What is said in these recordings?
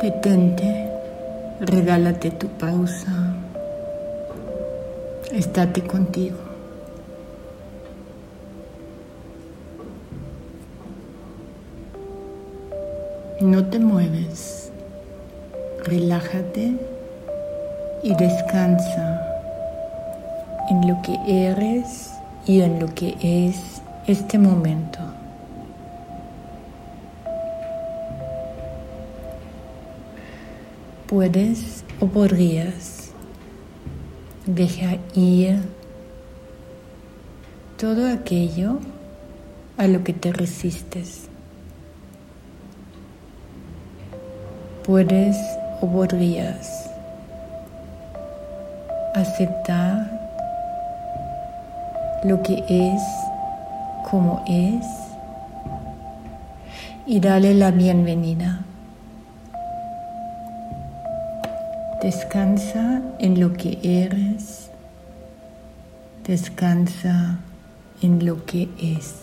Detente, regálate tu pausa, estate contigo. No te mueves, relájate y descansa en lo que eres y en lo que es este momento. Puedes o podrías dejar ir todo aquello a lo que te resistes. Puedes o podrías aceptar lo que es como es y darle la bienvenida. Descansa en lo que eres, descansa en lo que es.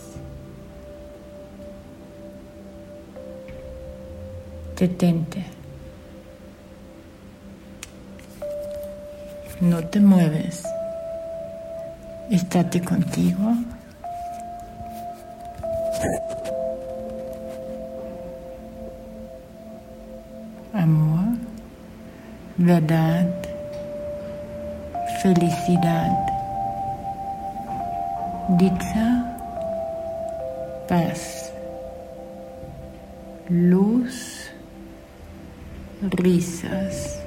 Detente. No te mueves. Estate contigo. Amor, verdad, felicidad, dicha, paz, luz, risas.